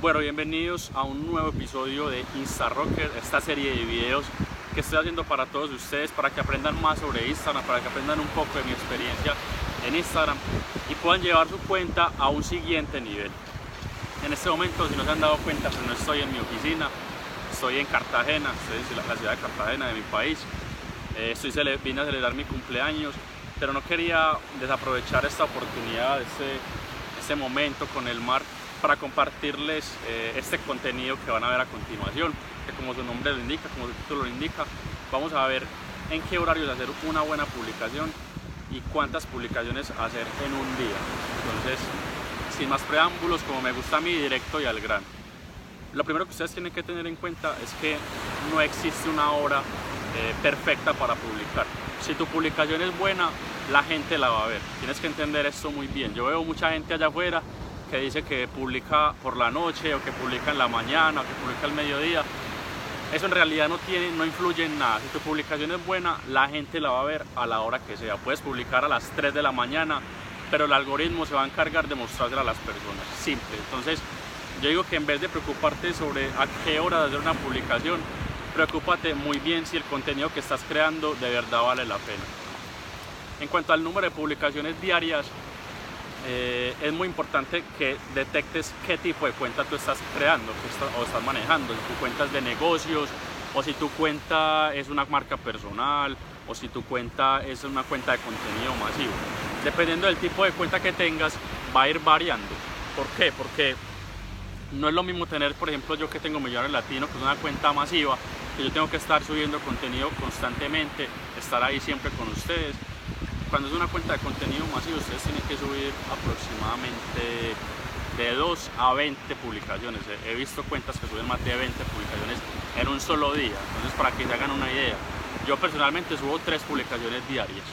Bueno, bienvenidos a un nuevo episodio de Insta Rocker, esta serie de videos que estoy haciendo para todos ustedes, para que aprendan más sobre Instagram, para que aprendan un poco de mi experiencia en Instagram y puedan llevar su cuenta a un siguiente nivel. En este momento, si no se han dado cuenta, pues no estoy en mi oficina, estoy en Cartagena, estoy en la ciudad de Cartagena de mi país. Eh, vine a celebrar mi cumpleaños, pero no quería desaprovechar esta oportunidad, este, este momento con el mar para compartirles eh, este contenido que van a ver a continuación, que como su nombre lo indica, como su título lo indica, vamos a ver en qué horarios hacer una buena publicación y cuántas publicaciones hacer en un día. Entonces, sin más preámbulos, como me gusta a mí, directo y al gran. Lo primero que ustedes tienen que tener en cuenta es que no existe una hora eh, perfecta para publicar. Si tu publicación es buena, la gente la va a ver. Tienes que entender esto muy bien. Yo veo mucha gente allá afuera que dice que publica por la noche o que publica en la mañana o que publica al mediodía. Eso en realidad no, tiene, no influye en nada. Si tu publicación es buena, la gente la va a ver a la hora que sea. Puedes publicar a las 3 de la mañana, pero el algoritmo se va a encargar de mostrársela a las personas. Simple. Entonces, yo digo que en vez de preocuparte sobre a qué hora de hacer una publicación, preocúpate muy bien si el contenido que estás creando de verdad vale la pena. En cuanto al número de publicaciones diarias, eh, es muy importante que detectes qué tipo de cuenta tú estás creando o estás manejando, si tu cuenta es de negocios o si tu cuenta es una marca personal o si tu cuenta es una cuenta de contenido masivo. Dependiendo del tipo de cuenta que tengas, va a ir variando. ¿Por qué? Porque no es lo mismo tener, por ejemplo, yo que tengo Millones Latino, que es una cuenta masiva, que yo tengo que estar subiendo contenido constantemente, estar ahí siempre con ustedes, cuando es una cuenta de contenido masivo, ustedes tienen que subir aproximadamente de 2 a 20 publicaciones. He visto cuentas que suben más de 20 publicaciones en un solo día. Entonces, para que se hagan una idea, yo personalmente subo 3 publicaciones diarias.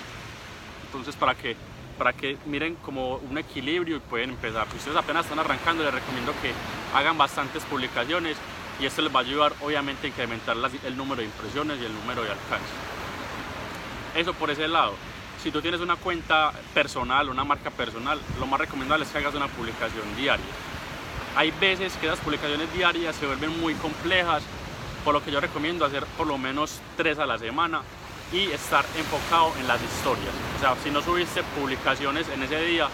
Entonces, para que, para que miren como un equilibrio y pueden empezar. Si ustedes apenas están arrancando, les recomiendo que hagan bastantes publicaciones y esto les va a ayudar obviamente a incrementar el número de impresiones y el número de alcance. Eso por ese lado si tú tienes una cuenta personal, una marca personal, lo más recomendable es que hagas una publicación diaria. Hay veces que las publicaciones diarias se vuelven muy complejas, por lo que yo recomiendo hacer por lo menos tres a la semana y estar enfocado en las historias. O sea, si no subiste publicaciones en ese día,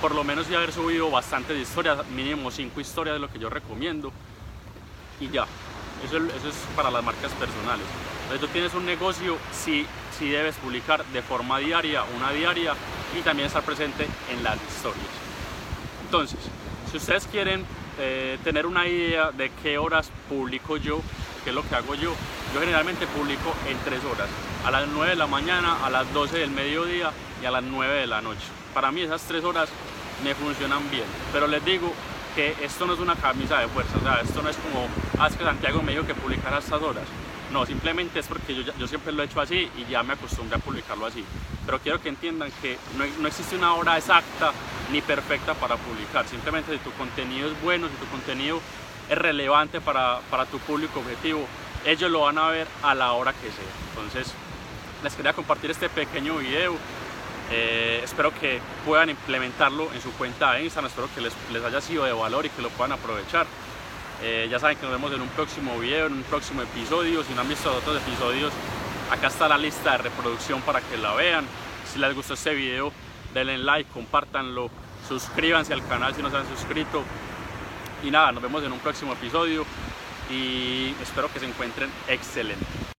por lo menos ya haber subido bastantes historias, mínimo cinco historias es lo que yo recomiendo. Y ya, eso, es para las marcas personales. Entonces tú tienes un negocio, si sí debes publicar de forma diaria, una diaria y también estar presente en las historias. Entonces, si ustedes quieren eh, tener una idea de qué horas publico yo, qué es lo que hago yo, yo generalmente publico en tres horas, a las 9 de la mañana, a las 12 del mediodía y a las 9 de la noche. Para mí esas tres horas me funcionan bien, pero les digo que esto no es una camisa de fuerza, o sea, esto no es como, ah, que Santiago me dijo que publicara estas horas. No, simplemente es porque yo, yo, siempre lo he hecho así y ya me acostumbré a publicarlo así. Pero quiero que entiendan que no, no, existe una hora exacta ni perfecta para publicar. Simplemente si tu contenido es bueno, si tu contenido es relevante para, para tu público objetivo, ellos lo van a ver a la hora que sea. Entonces, les quería compartir este pequeño video. Eh, espero que puedan implementarlo en su cuenta de Instagram. Espero que les, les haya sido de valor y que lo puedan aprovechar. Eh, ya saben que nos vemos en un próximo video, en un próximo episodio. Si no han visto otros episodios, acá está la lista de reproducción para que la vean. Si les gustó este video, denle like, compártanlo, suscríbanse al canal si no se han suscrito. Y nada, nos vemos en un próximo episodio y espero que se encuentren excelentes.